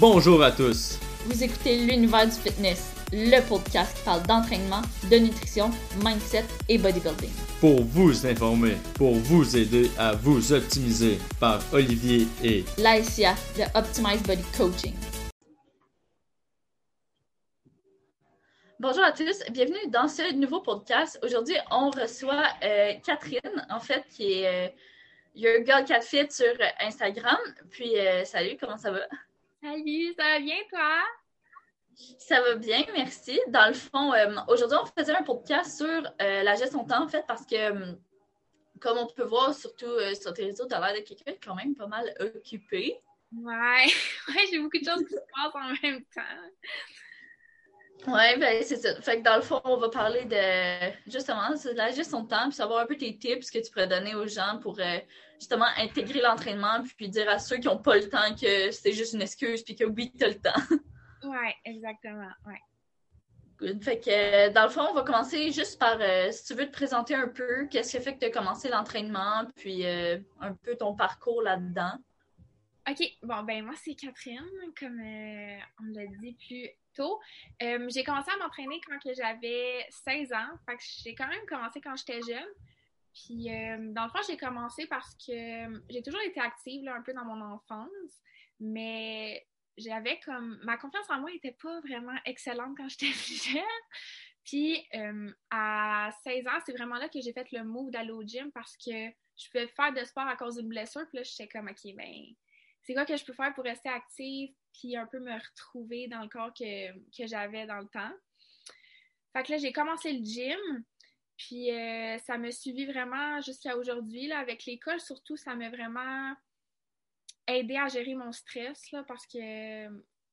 Bonjour à tous. Vous écoutez l'univers du fitness, le podcast qui parle d'entraînement, de nutrition, mindset et bodybuilding. Pour vous informer, pour vous aider à vous optimiser par Olivier et Laïcia de Optimize Body Coaching. Bonjour à tous, bienvenue dans ce nouveau podcast. Aujourd'hui, on reçoit euh, Catherine, en fait, qui est euh, Your Girl Cat Fit sur Instagram. Puis, euh, salut, comment ça va? Salut, ça va bien toi? Ça va bien, merci. Dans le fond, euh, aujourd'hui, on faisait un podcast sur euh, la gestion de temps, en fait, parce que, euh, comme on peut voir, surtout sur tes réseaux, tu as l'air de quelqu'un quand même pas mal occupé. Ouais, ouais j'ai beaucoup de choses qui se passent en même temps. Ouais, ben c'est ça. Fait que dans le fond, on va parler de justement de la gestion de temps, puis savoir un peu tes tips que tu pourrais donner aux gens pour justement intégrer l'entraînement, puis dire à ceux qui n'ont pas le temps que c'est juste une excuse, puis que oui, tu as le temps. Ouais, exactement. Ouais. Good. Fait que dans le fond, on va commencer juste par euh, si tu veux te présenter un peu, qu'est-ce qui fait que tu as commencé l'entraînement, puis euh, un peu ton parcours là-dedans. OK, bon, ben moi, c'est Catherine, comme euh, on l'a dit plus tôt. j'ai commencé à m'entraîner quand j'avais 16 ans. Fait que j'ai quand même commencé quand j'étais jeune. Puis, dans le fond, j'ai commencé parce que j'ai toujours été active un peu dans mon enfance, mais j'avais comme. Ma confiance en moi n'était pas vraiment excellente quand j'étais plus jeune. Puis à 16 ans, c'est vraiment là que j'ai fait le move d'aller au gym parce que je pouvais faire de sport à cause d'une blessure. Puis là, j'étais comme, OK, ben, c'est quoi que je peux faire pour rester active puis un peu me retrouver dans le corps que, que j'avais dans le temps? Fait que là, j'ai commencé le gym. Puis euh, ça m'a suivi vraiment jusqu'à aujourd'hui. Avec l'école, surtout, ça m'a vraiment aidé à gérer mon stress là, parce que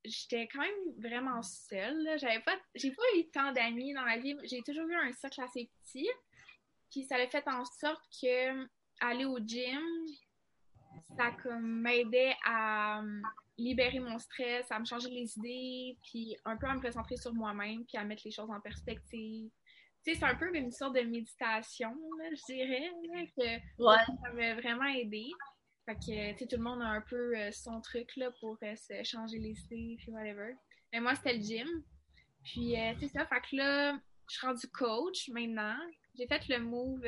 j'étais quand même vraiment seule. J'avais pas, j'ai pas eu tant d'amis dans ma vie. J'ai toujours eu un cercle assez petit. Puis ça a fait en sorte que aller au gym, ça m'aidait à libérer mon stress, à me changer les idées, puis un peu à me concentrer sur moi-même, puis à mettre les choses en perspective. Tu sais, c'est un peu une sorte de méditation, je dirais, que ça m'a vraiment aidé. Fait que, tu sais, tout le monde a un peu euh, son truc, là, pour euh, se changer les idées, puis whatever. Mais moi, c'était le gym. Puis, euh, c'est ça, fait que là, je suis rendue coach maintenant. J'ai fait le move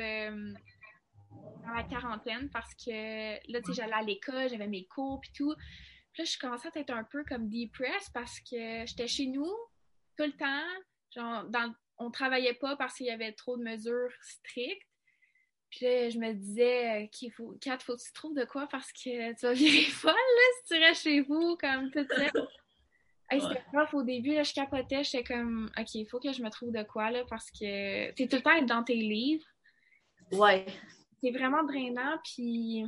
dans la quarantaine parce que là, tu sais, j'allais à l'école, j'avais mes cours, puis tout. Puis là, je commençais à être un peu comme depressed parce que j'étais chez nous tout le temps. Genre, dans, on travaillait pas parce qu'il y avait trop de mesures strictes. Puis là, je me disais, qu'il faut, Kat, faut que tu trouves de quoi parce que tu vas virer folle, là, si tu restes chez vous, comme tout ça. Hey, c'était prof au début, là, je capotais, j'étais comme, OK, il faut que je me trouve de quoi, là, parce que t'es tout le temps être dans tes livres. Ouais. C'est vraiment drainant, puis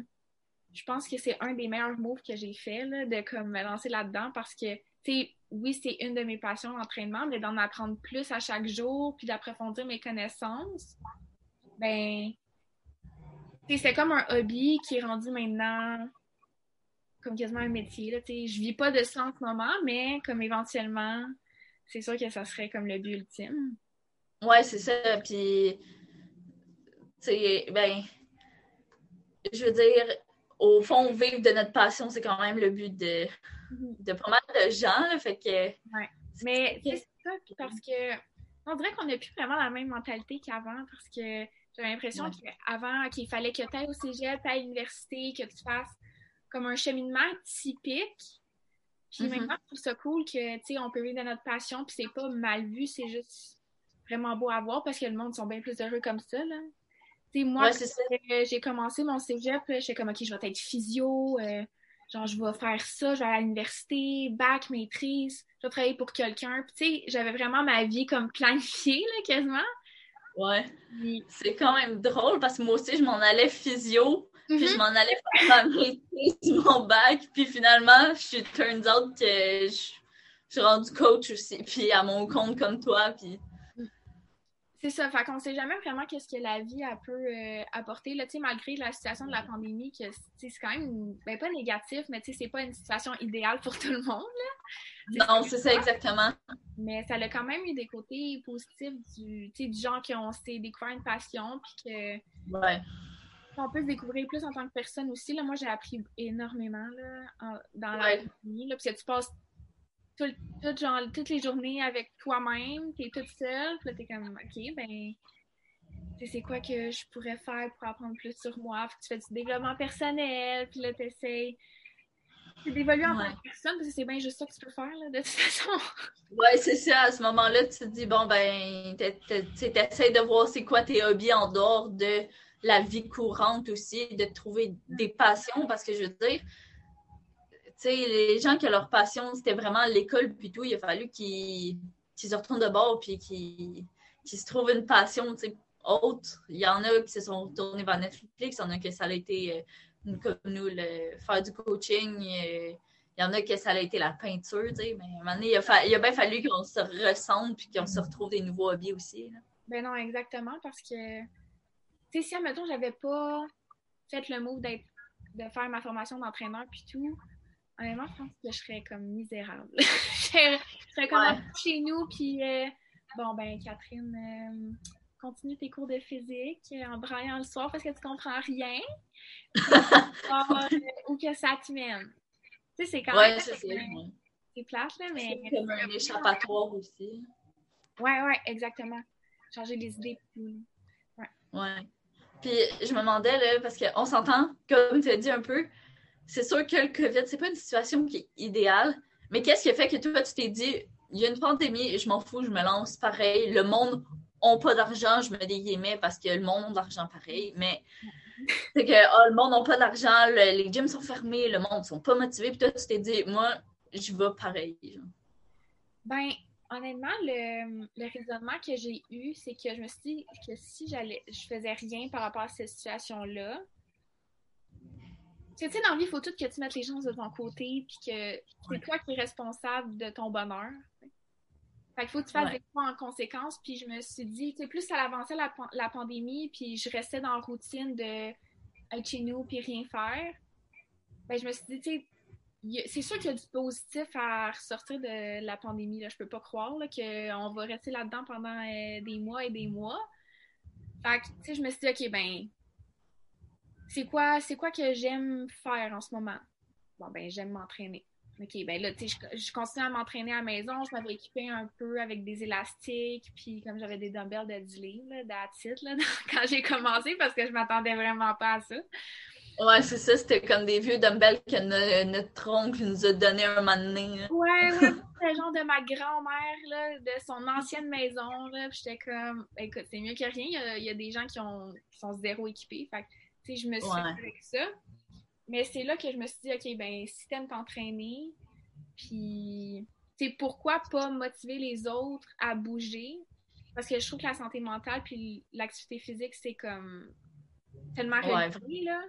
je pense que c'est un des meilleurs moves que j'ai fait, là, de comme me lancer là-dedans, parce que, tu sais, oui, c'est une de mes passions, l'entraînement, mais d'en apprendre plus à chaque jour, puis d'approfondir mes connaissances, ben, c'est comme un hobby qui est rendu maintenant comme quasiment un métier. Là, je vis pas de ça en ce moment, mais comme éventuellement, c'est sûr que ça serait comme le but ultime. Ouais, c'est ça. Puis, ben, je veux dire, au fond, vivre de notre passion, c'est quand même le but de, de pas mal de gens. Là, fait que. Ouais. Mais c'est ça, parce que on dirait qu'on n'a plus vraiment la même mentalité qu'avant parce que j'avais l'impression qu'avant, qu'il fallait que tu ailles au cégep, à l'université, que tu fasses comme un cheminement typique. Puis mm-hmm. maintenant, je trouve ça cool que, tu sais, on peut vivre de notre passion, puis c'est pas mal vu, c'est juste vraiment beau à voir parce que le monde sont bien plus heureux comme ça, là. Moi, j'ai commencé mon cégep, j'étais comme, OK, je vais être physio, euh, genre, je vais faire ça, je vais à l'université, bac, maîtrise, je vais travailler pour quelqu'un. Puis, tu sais, j'avais vraiment ma vie comme planifiée, là, quasiment. Ouais. C'est quand même drôle parce que moi aussi, je m'en allais physio, puis je mm-hmm. m'en allais faire ma maîtrise, mon bac, puis finalement, je turns out que je, suis rendue coach aussi, puis à mon compte comme toi, puis... C'est ça, fait qu'on sait jamais vraiment qu'est-ce que la vie a peut euh, apporter. Là, malgré la situation de la pandémie, que c'est quand même, ben, pas négatif, mais c'est pas une situation idéale pour tout le monde. Là. Non, c'est ça exactement. Mais ça a quand même eu des côtés positifs du, du genre qui ont découvert une passion, puis que. Ouais. On peut se découvrir plus en tant que personne aussi. Là, moi, j'ai appris énormément là, dans la pandémie, parce que tu passes tout, genre, toutes les journées avec toi-même, t'es toute seule, puis là, t'es comme, OK, ben, c'est quoi que je pourrais faire pour apprendre plus sur moi? Que tu fais du développement personnel, puis là, t'essayes d'évoluer en tant que personne, parce que c'est bien juste ça que tu peux faire, là, de toute façon. Ouais, c'est ça. À ce moment-là, tu te dis, bon, ben, t'essayes de voir c'est quoi tes hobbies en dehors de la vie courante aussi, de trouver des passions, parce que je veux dire, les gens qui ont leur passion, c'était vraiment l'école, puis tout, il a fallu qu'ils se retournent de bord, puis qu'ils se trouvent une passion, autre. Il y en a qui se sont tournés vers Netflix, il y en a qui ça a été, euh, comme nous, le, faire du coaching. Euh, il y en a qui ça a été la peinture, tu sais. Mais à un moment donné, il a, bien fallu qu'on se ressemble puis qu'on se retrouve des nouveaux hobbies aussi. Ben non, exactement, parce que, tu sais, si, admettons, j'avais pas fait le move de faire ma formation d'entraîneur puis tout, honnêtement, je pense que je serais comme misérable. je serais comme chez nous, puis euh, bon, ben, Catherine, euh, continue tes cours de physique en braillant le soir parce que tu comprends rien. Euh, ou que ça te mène. Tu sais, c'est quand même. C'est plate, là, mais. C'est comme un échappatoire aussi. Ouais, ouais, exactement. Changer les idées. Ouais. Ouais. Puis je me demandais, là, parce qu'on s'entend, comme tu as dit un peu, c'est sûr que le COVID, c'est pas une situation qui est idéale, mais qu'est-ce qui a fait que toi, tu t'es dit, il y a une pandémie, je m'en fous, je me lance pareil, le monde n'a pas d'argent, je me déguillemets parce que le monde a de l'argent pareil, mais c'est que oh, le monde n'a pas d'argent, les gyms sont fermés, le monde ne sont pas motivés, puis toi, tu t'es dit, moi, je vais pareil. Ben, honnêtement, le, le raisonnement que j'ai eu, c'est que je me suis dit que si j'allais, je faisais rien par rapport à cette situation-là, tu sais, dans la vie, il faut tout que tu mettes les gens de ton côté, puis que c'est toi qui es responsable de ton bonheur. Fait qu'il faut que tu fasses des choix en conséquence. Puis je me suis dit, tu sais, plus ça avançait la, la, pandémie, puis je restais dans la routine de être chez nous puis rien faire, ben je me suis dit, tu sais, c'est sûr qu'il y a du positif à ressortir de la pandémie. Là. Je peux pas croire qu'on va rester là-dedans pendant euh, des mois et des mois. Fait que, tu sais, je me suis dit, OK, ben, c'est quoi, c'est quoi que j'aime faire en ce moment? Bon, ben, j'aime m'entraîner. OK, ben là, tu sais, je, continue à m'entraîner à la maison. Je m'avais équipé un peu avec des élastiques, puis comme j'avais des dumbbells de 10 livres, là, là, quand j'ai commencé, parce que je m'attendais vraiment pas à ça. Ouais, c'est ça, c'était comme des vieux dumbbells que notre, oncle nous a donné un moment donné. Ouais, ouais, c'était genre de ma grand-mère, là, de son ancienne maison, là, j'étais comme, écoute, c'est mieux que rien, il y, a, il y a des gens qui, ont, qui sont zéro équipés, fait je me suis ouais. avec ça. Mais c'est là que je me suis dit, OK, ben, si t'aimes t'entraîner, puis, tu pourquoi pas motiver les autres à bouger? Parce que je trouve que la santé mentale puis l'activité physique, c'est comme tellement ouais. là.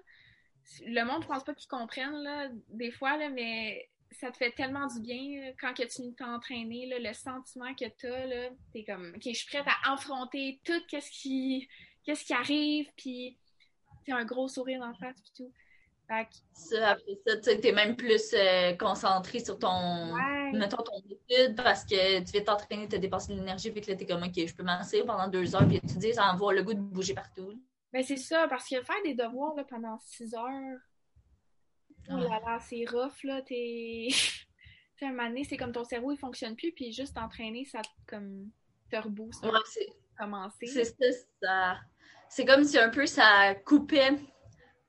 Le monde, je pense pas qu'ils comprennent, là, des fois, là, mais ça te fait tellement du bien quand que tu t'entraîner, le sentiment que tu as, là, t'es comme, OK, je suis prête à affronter tout ce qui, qu'est-ce qui arrive, puis un gros sourire en face puis tout. Ça, après ça, tu es même plus euh, concentré sur ton, mettons, ton étude parce que tu viens t'entraîner, tu as dépassé l'énergie, puis que là, t'es comme, OK, je peux m'asseoir pendant deux heures, puis tu dis, ça envoie le goût de bouger partout. Ben, c'est ça, parce que faire des devoirs là, pendant six heures, oh là là, c'est rough, là, t'es. tu un moment donné, c'est comme ton cerveau, il fonctionne plus, puis juste t'entraîner, ça comme te rebooste. Ouais, c'est. Commencer. C'est ça c'est comme si un peu ça coupait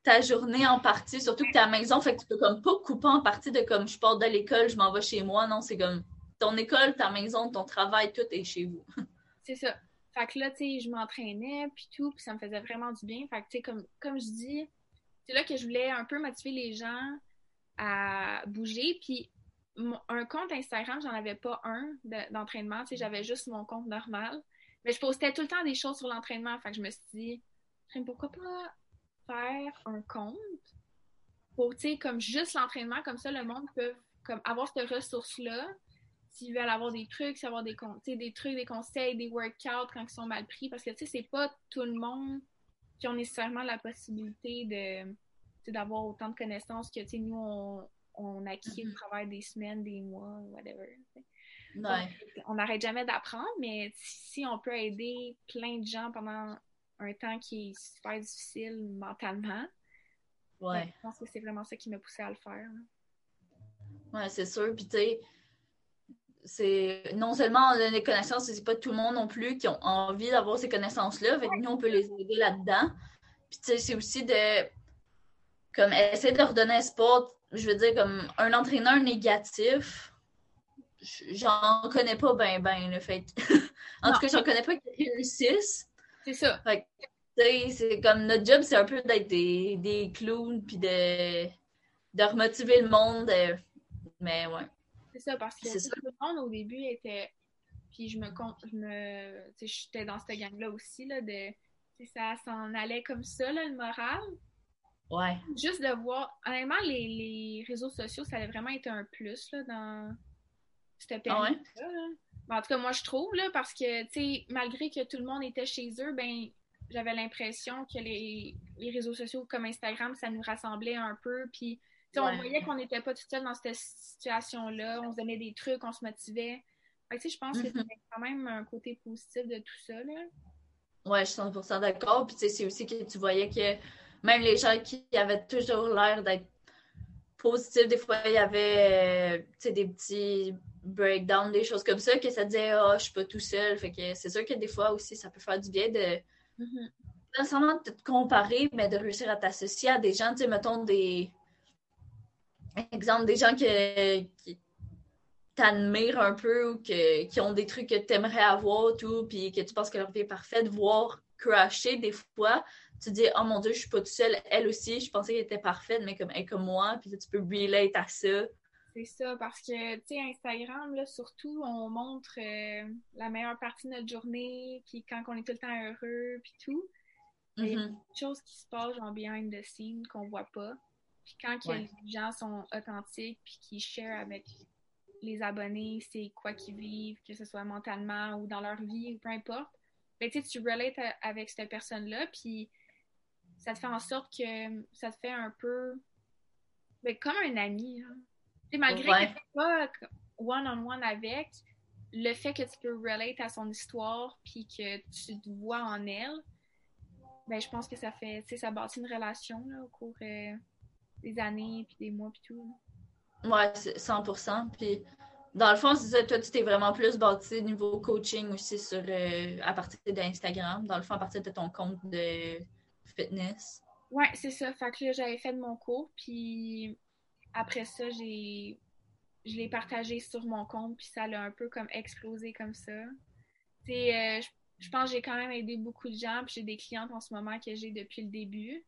ta journée en partie, surtout que tu es à la maison, fait que tu peux comme pas couper en partie de comme je pars de l'école, je m'en vais chez moi. Non, c'est comme ton école, ta maison, ton travail, tout est chez vous. c'est ça. Fait que là, tu sais, je m'entraînais, puis tout, puis ça me faisait vraiment du bien. Fait que, tu sais, comme, comme je dis, c'est là que je voulais un peu motiver les gens à bouger. Puis un compte Instagram, j'en avais pas un d'entraînement, tu sais, j'avais juste mon compte normal. Mais je postais tout le temps des choses sur l'entraînement. Fait que je me suis dit, pourquoi pas faire un compte pour, tu sais, comme juste l'entraînement, comme ça, le monde peut comme, avoir cette ressource-là. S'ils veulent avoir des trucs, avoir des, des trucs, des conseils, des workouts quand ils sont mal pris. Parce que, tu sais, c'est pas tout le monde qui ont nécessairement la possibilité de d'avoir autant de connaissances que, tu sais, nous, on, on acquis le mm-hmm. travail des semaines, des mois, whatever on n'arrête jamais d'apprendre, mais si on peut aider plein de gens pendant un temps qui est super difficile mentalement, ouais. je pense que c'est vraiment ça qui m'a poussé à le faire. Ouais, c'est sûr. Puis tu sais, c'est non seulement on a des connaissances, c'est pas tout le monde non plus qui ont envie d'avoir ces connaissances-là. Fait que nous, on peut les aider là-dedans. Puis, tu sais, c'est aussi de comme essayer de redonner un sport, je veux dire, comme un entraîneur négatif. J'en connais pas ben ben le fait. en tout cas, j'en connais pas qui réussissent. C'est ça. Fait que, c'est comme notre job, c'est un peu d'être des, des clowns puis de, de remotiver le monde. euh, mais ouais. C'est ça, parce que tout le monde au début était. Puis je me compte, je me. Tu sais, j'étais dans cette gang-là aussi, là, de. tu sais, ça s'en allait comme ça, là, le moral. Ouais. Juste de voir. Honnêtement, les, les réseaux sociaux, ça a vraiment été un plus, là, dans cette Ah ouais? période-là. là. Ben, en tout cas, moi, je trouve, là, parce que, tu sais, malgré que tout le monde était chez eux, ben, j'avais l'impression que les, les réseaux sociaux comme Instagram, ça nous rassemblait un peu. Puis, tu sais, Ouais. on voyait qu'on n'était pas tout seul dans cette situation-là. On se donnait des trucs, on se motivait. Fait que, tu sais, je pense que Mhm. c'était quand même un côté positif de tout ça, là. Ouais, je suis 100% d'accord. Puis, tu sais, c'est aussi que tu voyais que même les gens qui avaient toujours l'air d'être positifs, des fois, il y avait, euh, des petits breakdowns, des choses comme ça, que ça disait, ah, je suis pas tout seul. Fait que c'est sûr que des fois aussi, ça peut faire du bien de, Mhm. pas nécessairement de te comparer, mais de réussir à t'associer à des gens, tu sais, mettons des. Exemple, des gens que, qui t'admirent un peu ou que, qui ont des trucs que tu aimerais avoir, tout, puis que tu penses que leur vie est parfaite, voir crasher des fois, tu dis, oh mon Dieu, je suis pas tout seul. Elle aussi, je pensais qu'elle était parfaite, mais comme elle comme moi, puis là, tu peux relate à ça. C'est ça, parce que, tu sais, Instagram, là, surtout, on montre euh, la meilleure partie de notre journée, puis quand on est tout le temps heureux, puis tout. Mais il y a Mhm. des choses qui se passent, genre, behind the scene, qu'on voit pas. Puis quand que les gens sont authentiques, puis qu'ils share avec les abonnés, c'est quoi qu'ils vivent, que ce soit mentalement ou dans leur vie, ou peu importe, ben, tu sais, tu relates à- avec cette personne-là, puis ça te fait en sorte que ça te fait un peu ben, comme un ami. hein. Malgré Ouais. que tu pas one-on-one avec, le fait que tu peux relate à son histoire puis que tu te vois en elle, ben je pense que ça fait, tu sais, ça bâtit une relation là, au cours euh, des années puis des mois puis tout. là. Ouais, c'est 100%. Puis, dans le fond, c'est ça, toi, tu t'es vraiment plus bâti niveau coaching aussi sur, euh, à partir d'Instagram, dans le fond, à partir de ton compte de fitness. Ouais, c'est ça. Fait que là, j'avais fait de mon cours puis après ça, j'ai je l'ai partagé sur mon compte puis ça l'a un peu comme explosé comme ça. Euh, je, je pense que j'ai quand même aidé beaucoup de gens puis j'ai des clientes en ce moment que j'ai depuis le début.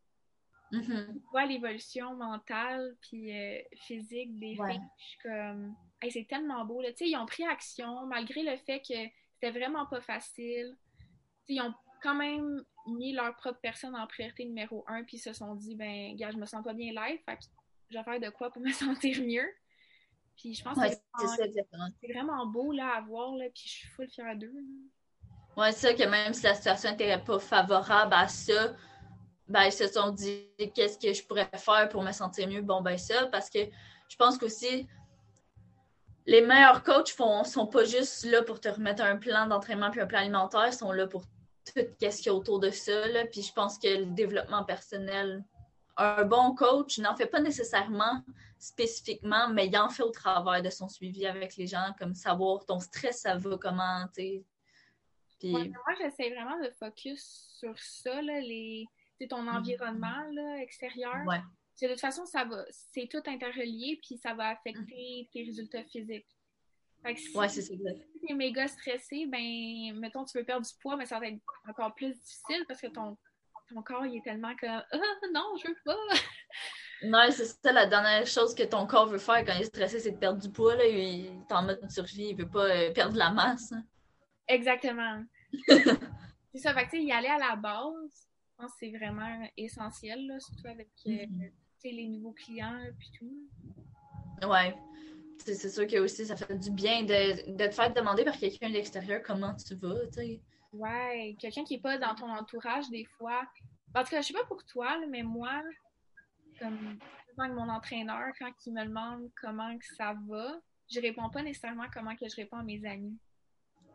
Mhm. tu vois l'évolution mentale puis euh, physique des Ouais. filles. Je suis comme, Hey, c'est tellement beau. Là. Tu sais, Ils ont pris action malgré le fait que c'était vraiment pas facile. Tu sais, Ils ont quand même mis leur propre personne en priorité numéro un puis se sont dit, ben, gars, je me sens pas bien live, fait que je vais faire de quoi pour me sentir mieux. Puis je pense Ouais, que c'est c'est vraiment beau là, à voir, là, puis je suis full fière d'eux. Ouais, c'est ça que même si la situation n'était pas favorable à ça, ben, ils se sont dit qu'est-ce que je pourrais faire pour me sentir mieux? Bon, ben, ça, parce que je pense qu'aussi, les meilleurs coachs font, sont pas juste là pour te remettre un plan d'entraînement puis un plan alimentaire, ils sont là pour tout ce qu'il y a autour de ça. Là. Puis je pense que le développement personnel, un bon coach n'en fait pas nécessairement spécifiquement, mais il en fait au travers de son suivi avec les gens, comme savoir ton stress, ça va comment, tu sais. Puis, Ouais, moi, j'essaie vraiment de focus sur ça, là, les... ton environnement là, extérieur. ouais. De toute façon, ça va, c'est tout interrelié, puis ça va affecter tes résultats physiques. Fait que si Ouais, c'est ça, exact. tu es méga stressé, ben, mettons, tu veux perdre du poids, mais ça va être encore plus difficile parce que ton, ton corps, il est tellement comme Ah, non, je veux pas! Non, c'est ça la dernière chose que ton corps veut faire quand il est stressé, c'est de perdre du poids. Là. Il est en mode survie, il veut pas euh, perdre de la masse. hein. Exactement. c'est ça, fait que, y aller à la base, je pense que c'est vraiment essentiel, là, surtout avec euh, Mhm. sais, les nouveaux clients, puis tout. Ouais. C'est sûr que aussi ça fait du bien de, de te faire demander par quelqu'un de l'extérieur comment tu vas, tu sais. Ouais, quelqu'un qui est pas dans ton entourage, des fois. En tout cas, je sais pas pour toi, mais moi, comme mon entraîneur, quand il me demande comment que ça va, je réponds pas nécessairement comment que je réponds à mes amis.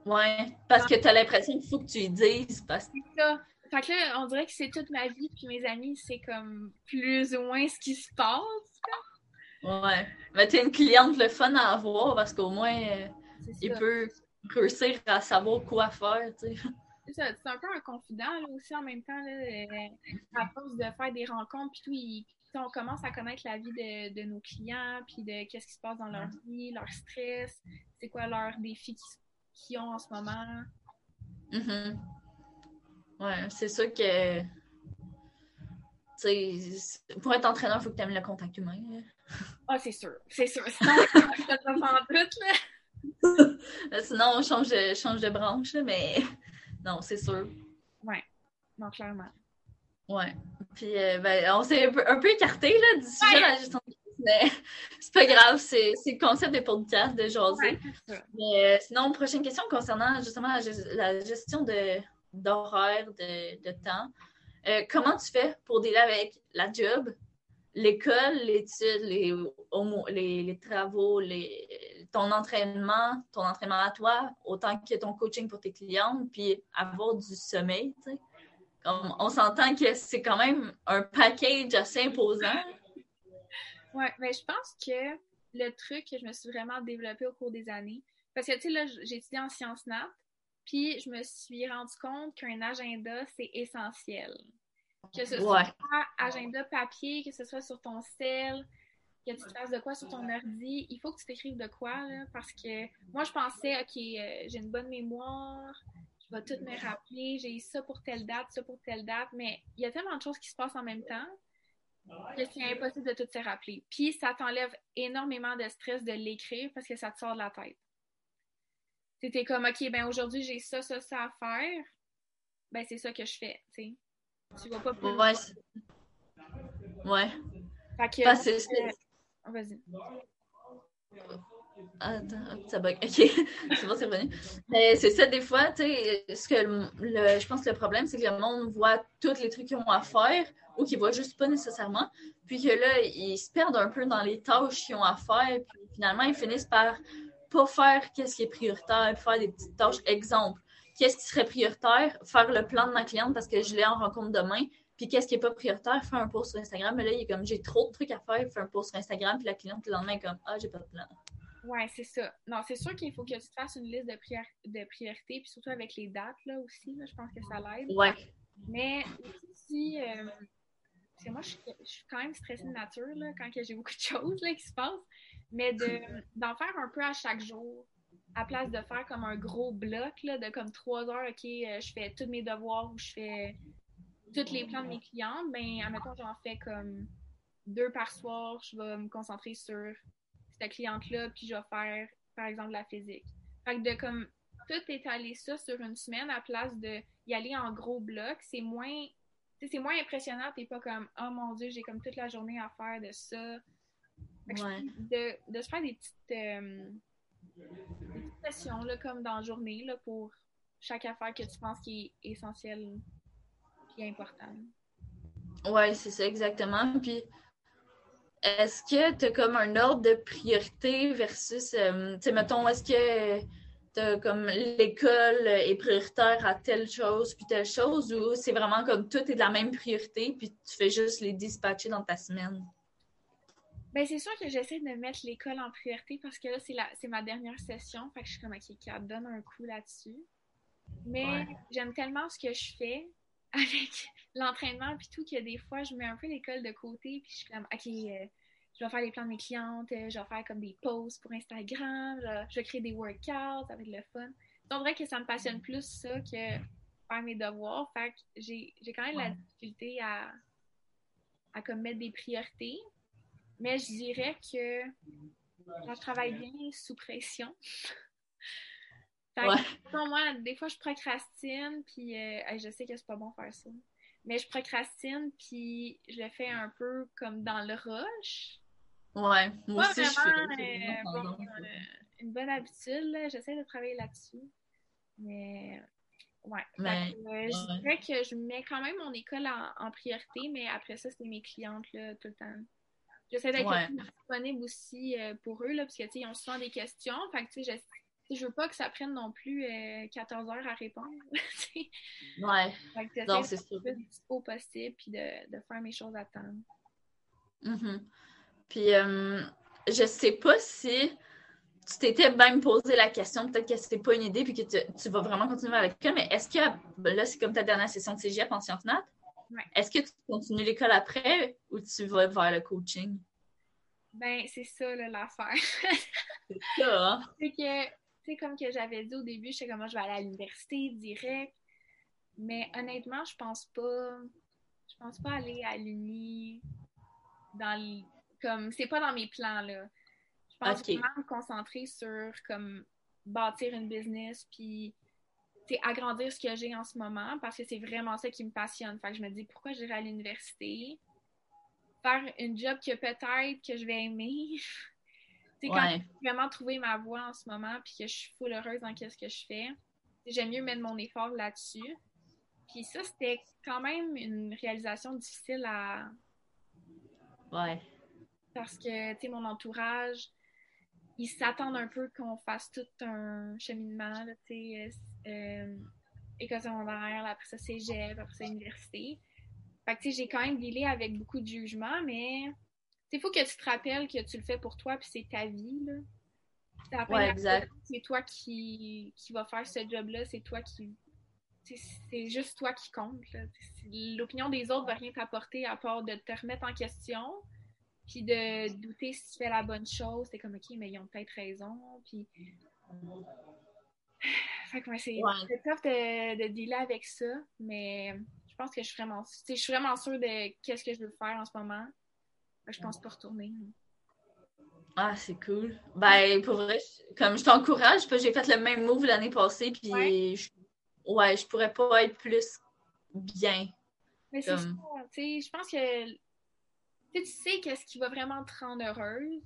Ouais, parce que t'as l'impression qu'il faut que tu lui dises. Parce... C'est ça. Fait que là, on dirait que c'est toute ma vie, puis mes amis, c'est comme plus ou moins ce qui se passe. Ouais. Mais t'es une cliente le fun à avoir parce qu'au moins, euh, il peut réussir à savoir quoi faire, tu sais. C'est un peu un confident aussi en même temps. Là, euh, à force de faire des rencontres, puis tout, on commence à connaître la vie de, nos clients, puis de qu'est-ce qui se passe dans leur vie, leur stress, c'est quoi leurs défis qu'ils ont en ce moment. Mm-hmm. Ouais, c'est sûr que. pour être entraîneur, il faut que tu aimes le contact humain. Ah, c'est sûr. C'est sûr. Sinon, je pas en doute, là. Sinon, on change de, change de branche, mais non, c'est sûr. Ouais. Non, clairement. Ouais. Puis, euh, ben, on s'est un peu, écarté là, du sujet de la gestion de mais c'est pas grave, c'est le concept des podcasts de jaser. mais euh, sinon, prochaine question concernant justement la, gestion d'horaire, de, de, temps. Euh, comment tu fais pour dealer avec la job, l'école, l'étude, les, les, travaux, ton entraînement, ton entraînement à toi, autant que ton coaching pour tes clients, puis avoir du sommeil, sais. on s'entend que c'est quand même un package assez imposant. Oui, mais je pense que le truc que je me suis vraiment développé au cours des années, parce que, tu sais, là, j'ai étudié en sciences nat, puis je me suis rendu compte qu'un agenda, c'est essentiel. Que ce soit agenda papier, que ce soit sur ton cell, que tu fasses de quoi sur ton ordi, il faut que tu t'écrives de quoi, là, parce que moi, je pensais, OK, euh, j'ai une bonne mémoire, je vais tout me rappeler, j'ai ça pour telle date, ça pour telle date, mais il y a tellement de choses qui se passent en même temps c'est impossible de tout se rappeler. Puis ça t'enlève énormément de stress de l'écrire parce que ça te sort de la tête. C'était comme, OK, ben aujourd'hui, j'ai ça, ça, ça à faire. Ben, c'est ça que je fais, tu sais. Tu vas pas plus Ouais. Ouais. Fait que. Vas-y. Attends, ça bug. OK. c'est bon, c'est revenu. Mais c'est ça, des fois, tu sais, ce que le, je pense que le problème, c'est que le monde voit tous les trucs qu'ils ont à faire ou qu'ils voient juste pas nécessairement. Puis que là, ils se perdent un peu dans les tâches qu'ils ont à faire. Puis finalement, ils finissent par pas faire qu'est-ce qui est prioritaire, faire des petites tâches. Exemple, qu'est-ce qui serait prioritaire? Faire le plan de ma cliente parce que je l'ai en rencontre demain. Puis qu'est-ce qui n'est pas prioritaire? Faire un post sur Instagram. Mais là, il est comme j'ai trop de trucs à faire, faire un post sur Instagram. Puis la cliente, le lendemain, est comme Ah, j'ai pas de plan. Ouais, c'est ça. Non, c'est sûr qu'il faut que tu te fasses une liste de, de priorités, puis surtout avec les dates, là aussi, là, je pense que ça l'aide. Ouais. Mais si, euh, parce que moi, je, suis quand même stressée de nature, là, quand j'ai beaucoup de choses, là, qui se passent, mais d'en faire un peu à chaque jour, à place de faire comme un gros bloc, là, de comme trois heures, OK, euh, je fais tous mes devoirs ou je fais tous les plans de mes clients, ben, admettons, j'en fais comme deux par soir, je vais me concentrer sur cette cliente-là, puis je vais faire, par exemple, la physique. Fait que de comme tout étaler ça sur une semaine à place de y aller en gros blocs, c'est moins c'est moins impressionnant, t'es pas comme oh mon dieu, j'ai comme toute la journée à faire de ça. De, de, se faire des petites, euh, petites sessions là, comme dans la journée là, pour chaque affaire que tu penses qui est essentielle et importante. Ouais, c'est ça exactement. Puis est-ce que tu as comme un ordre de priorité versus, euh, tu sais, mettons, est-ce que tu comme l'école est prioritaire à telle chose puis telle chose ou c'est vraiment comme tout est de la même priorité puis tu fais juste les dispatcher dans ta semaine? Ben, c'est sûr que j'essaie de mettre l'école en priorité parce que là, c'est, la, c'est ma dernière session. Fait que je suis comme, OK, qui donne un coup là-dessus. Mais j'aime tellement ce que je fais avec l'entraînement puis tout que des fois, je mets un peu l'école de côté puis je suis comme, OK, euh, je vais faire les plans de mes clientes, euh, je vais faire comme des posts pour Instagram, je, vais créer des workouts avec le fun. C'est vrai que ça me passionne plus ça que faire mes devoirs. Fait que j'ai, quand même la difficulté à, à comme mettre des priorités. Mais je dirais que je travaille bien sous pression, moi, des fois, je procrastine, puis euh, je sais que c'est pas bon faire ça. Mais je procrastine, puis je le fais un peu comme dans le rush. Ouais, moi aussi, je fais euh, euh, une bonne habitude, j'essaie de travailler là-dessus. Mais, ouais. je dirais que je mets quand même mon école en, priorité, mais après ça, c'est mes clientes, là, tout le temps. J'essaie d'être disponible aussi pour eux, là, parce que, tu sais, ils ont souvent des questions. Fait que, tu sais, je veux pas que ça prenne non plus 14 euh, heures à répondre. ouais. C'est sûr. Le plus dispo possible puis de, de, faire mes choses à temps. Mm-hmm. Puis, euh, je sais pas si tu t'étais même posé la question, peut-être que c'était pas une idée, puis que tu, vas vraiment continuer avec l'école, mais est-ce que, ben là, c'est comme ta dernière session de cégep en sciences nat, est-ce que tu continues l'école après ou tu vas vers le coaching? Ben, c'est ça, l'affaire. c'est ça, hein? C'est que, tu sais, comme que j'avais dit au début, je sais comment je vais aller à l'université direct, mais honnêtement, je pense pas, je pense pas aller à l'uni dans le, comme, c'est pas dans mes plans, là. Je pense vraiment me concentrer sur comme bâtir une business puis agrandir ce que j'ai en ce moment parce que c'est vraiment ça qui me passionne. Fait que je me dis pourquoi j'irai à l'université, faire une job que peut-être que je vais aimer. c'est quand j'ai vraiment trouvé ma voie en ce moment puis que je suis full heureuse dans ce que je fais. J'aime mieux mettre mon effort là-dessus. Puis ça, c'était quand même une réalisation difficile à. Ouais. Parce que, tu sais, mon entourage, ils s'attendent un peu qu'on fasse tout un cheminement, tu sais, euh, euh, école secondaire, après ça cégep, après ça université. Fait que, tu sais, j'ai quand même dealé avec beaucoup de jugements, mais il faut que tu te rappelles que tu le fais pour toi, puis c'est ta vie, là. Ouais, exact. C'est toi qui, qui va faire ce job-là, c'est toi qui... C'est juste toi qui compte, L'opinion des autres va rien t'apporter à part de te remettre en question, puis de douter si tu fais la bonne chose, c'est comme, OK, mais ils ont peut-être raison, puis... Fait que c'est tough de, de dealer avec ça, mais je pense que je suis vraiment, je suis vraiment sûre de qu'est-ce que je veux faire en ce moment. je pense pas retourner. Ah, c'est cool. Ben, pour vrai, comme je t'encourage, j'ai fait le même move l'année passée, puis ouais. Je, ouais, je pourrais pas être plus bien. Mais c'est ça, tu sais, je pense que tu sais qu'est-ce qui va vraiment te rendre heureuse?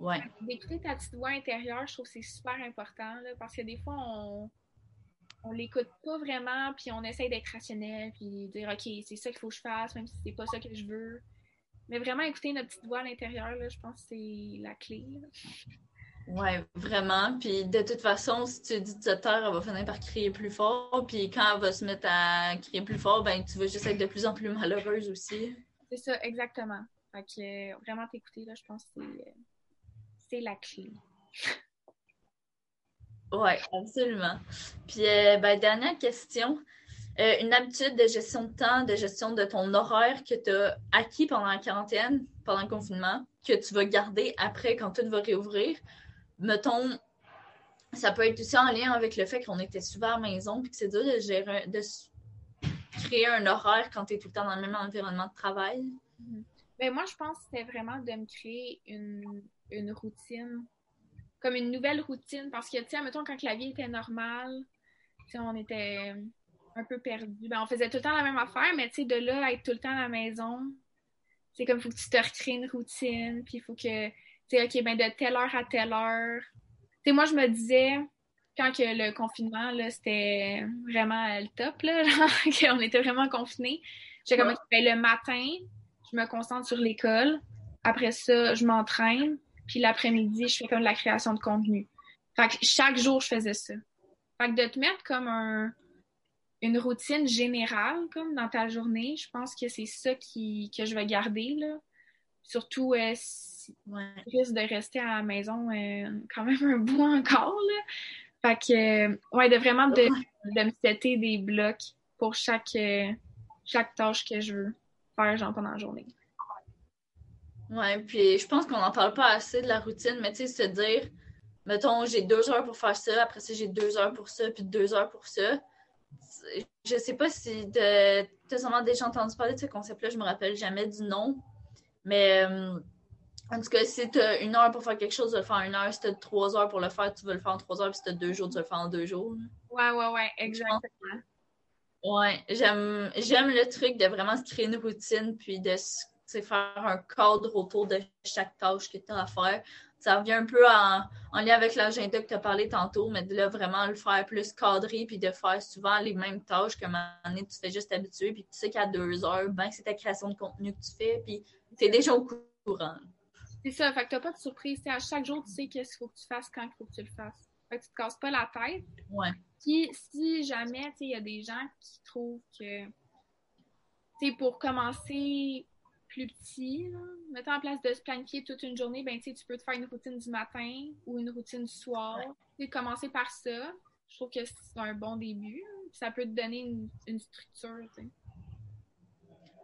Ouais. D'écouter ta petite voix intérieure, je trouve que c'est super important parce que des fois, on, on l'écoute pas vraiment, puis on essaye d'être rationnel, puis dire OK, c'est ça qu'il faut que je fasse, même si c'est pas ça que je veux. Mais vraiment écouter notre petite voix à l'intérieur, je pense que c'est la clé. Ouais, vraiment. Puis de toute façon, si tu dis de te taire, elle va finir par crier plus fort. Puis quand elle va se mettre à crier plus fort, ben tu vas juste être de plus en plus malheureuse aussi. C'est ça, exactement. Fait que euh, vraiment t'écouter, là, je pense que c'est euh, la clé. oui, absolument. Puis, euh, ben, dernière question. une habitude de gestion de temps, de gestion de ton horaire que tu as acquis pendant la quarantaine, pendant le confinement, que tu vas garder après quand tout va réouvrir? Mettons, ça peut être aussi en lien avec le fait qu'on était souvent à la maison puis que c'est dur de gérer, de créer un horaire quand tu es tout le temps dans le même environnement de travail? Mhm. Ben, moi, je pense que c'était vraiment de me créer une, une, routine, comme une nouvelle routine, parce que, tu sais, mettons, quand la vie était normale, on était un peu perdu. Ben, on faisait tout le temps la même affaire, mais tu sais, de là à être tout le temps à la maison, c'est comme il faut que tu te recrées une routine, puis il faut que, tu sais, OK, ben de telle heure à telle heure. Tu sais, moi, je me disais, quand que le confinement, là, c'était vraiment le top, là, qu'on était vraiment confinés, j'ai comme, ben, le matin, je me concentre sur l'école. Après ça, je m'entraîne. Puis l'après-midi, je fais comme de la création de contenu. Fait que chaque jour, je faisais ça. Fait que de te mettre comme un, une routine générale, comme dans ta journée, je pense que c'est ça qui, que je vais garder, là. Surtout, euh, si risque de rester à la maison euh, quand même un bout encore, là. Fait que, ouais, de vraiment de, de me setter des blocs pour chaque, euh, chaque tâche que je veux faire, genre, pendant la journée. Ouais, puis je pense qu'on n'en parle pas assez de la routine, mais tu sais, se dire, mettons, j'ai deux heures pour faire ça, après ça, j'ai deux heures pour ça, puis deux heures pour ça. Je sais pas si tu as sûrement déjà entendu parler de ce concept-là, je me rappelle jamais du nom, mais euh, en tout cas, si tu as une heure pour faire quelque chose, tu vas le faire en une heure. Si tu as trois heures pour le faire, tu vas le faire en trois heures. Puis si tu as deux jours, tu vas le faire en deux jours. Ouais, ouais, ouais, exactement. Ouais, j'aime, j'aime le truc de vraiment se créer une routine puis de faire un cadre autour de chaque tâche que tu as à faire. Ça revient un peu en, lien avec l'agenda que tu as parlé tantôt, mais de là, vraiment le faire plus cadré puis de faire souvent les mêmes tâches que un tu fais juste habitué puis tu sais qu'à deux heures, ben, c'est ta création de contenu que tu fais puis tu es déjà au courant. C'est ça, fait que t'as pas de surprise. à chaque jour, tu sais qu'est-ce qu'il faut que tu fasses quand il faut que tu le fasses. Fait que tu te casses pas la tête. Ouais. Puis si jamais, il y a des gens qui trouvent que, tu pour commencer plus petit. Là. Mettons en place de se planifier toute une journée, ben tu peux te faire une routine du matin ou une routine du soir. Ouais. commencer par ça. Je trouve que c'est un bon début. Ça peut te donner une, une structure.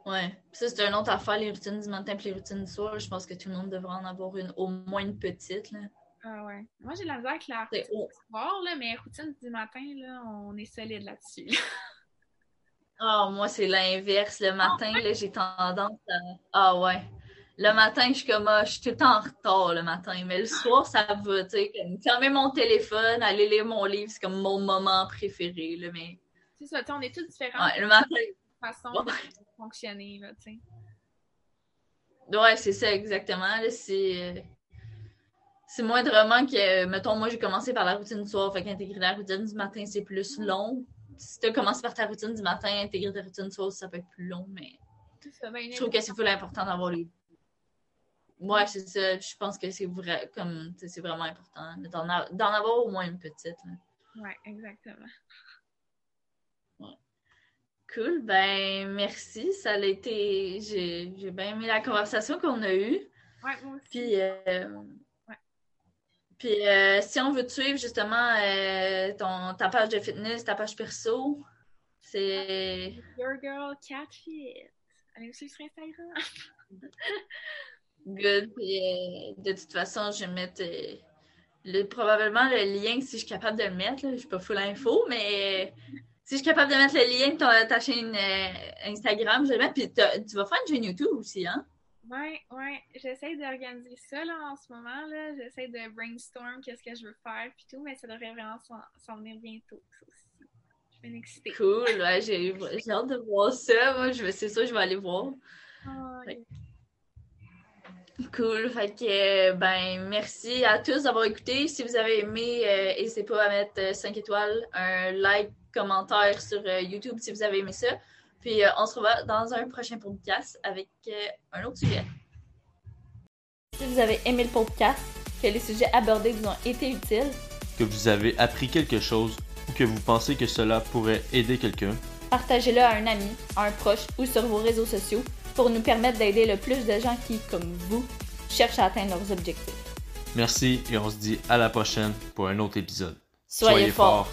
Ouais. ça, c'est une autre affaire, les routines du matin et les routines du soir. Je pense que tout le monde devrait en avoir une, au moins une petite. Là. Ah ouais. Moi, j'ai la misère avec la routine du soir, là, mais routine du matin, là, on est solide là-dessus. Ah, oh, moi, c'est l'inverse. Le matin, là, j'ai tendance à. Ah ouais. Le matin, je suis comme, ah, je suis tout le temps en retard le matin. Mais le soir, ça va, tu sais. Fermer mon téléphone, aller lire mon livre, c'est comme mon moment préféré. Là, mais... C'est ça, on est tous différents. Ouais, le matin. Façon de fonctionner, là, tu sais. Ouais, c'est ça, exactement. C'est. C'est moindrement que, mettons, moi, j'ai commencé par la routine du soir. Fait qu'intégrer la routine du matin, c'est plus long si tu commences par ta routine du matin, intégrer ta routine du soir, ça peut être plus long, mais ben, je trouve que c'est plus important d'avoir les. Ouais, c'est ça. Je pense que c'est vrai, comme c'est vraiment important d'en avoir au moins une petite. Oui, Ouais, exactement. Cool. Ben, merci. Ça a été. J'ai bien aimé la conversation qu'on a eue. Ouais, moi aussi. Puis, euh, puis euh, si on veut te suivre justement euh, ton, ta page de fitness, ta page perso, c'est. Your Girl Catfit. Allez aussi sur Instagram. Good. Puis, de toute façon, je vais mettre le, probablement le lien si je suis capable de le mettre. Je ne suis pas full info, mais si je suis capable de mettre le lien de ta, ta chaîne Instagram, je vais le mettre. Puis tu vas faire une chaîne YouTube aussi, hein? Oui, oui. J'essaie d'organiser ça là, en ce moment. là. J'essaie de brainstorm qu'est-ce que je veux faire puis tout, mais ça devrait vraiment s'en venir bientôt. Ça aussi. Je vais m'exciter. Cool, ouais, j'ai hâte de voir ça. Moi, je c'est ça, je vais aller voir. Oh, Cool. Fait que, ben, merci à tous d'avoir écouté. Si vous avez aimé, euh, n'hésitez pas à mettre 5 euh, étoiles, un like, commentaire sur euh, YouTube si vous avez aimé ça. Puis euh, on se revoit dans un prochain podcast avec euh, un autre sujet. Si vous avez aimé le podcast, que les sujets abordés vous ont été utiles, que vous avez appris quelque chose ou que vous pensez que cela pourrait aider quelqu'un, partagez-le à un ami, à un proche ou sur vos réseaux sociaux pour nous permettre d'aider le plus de gens qui, comme vous, cherchent à atteindre leurs objectifs. Merci et on se dit à la prochaine pour un autre épisode. Soyez, forts.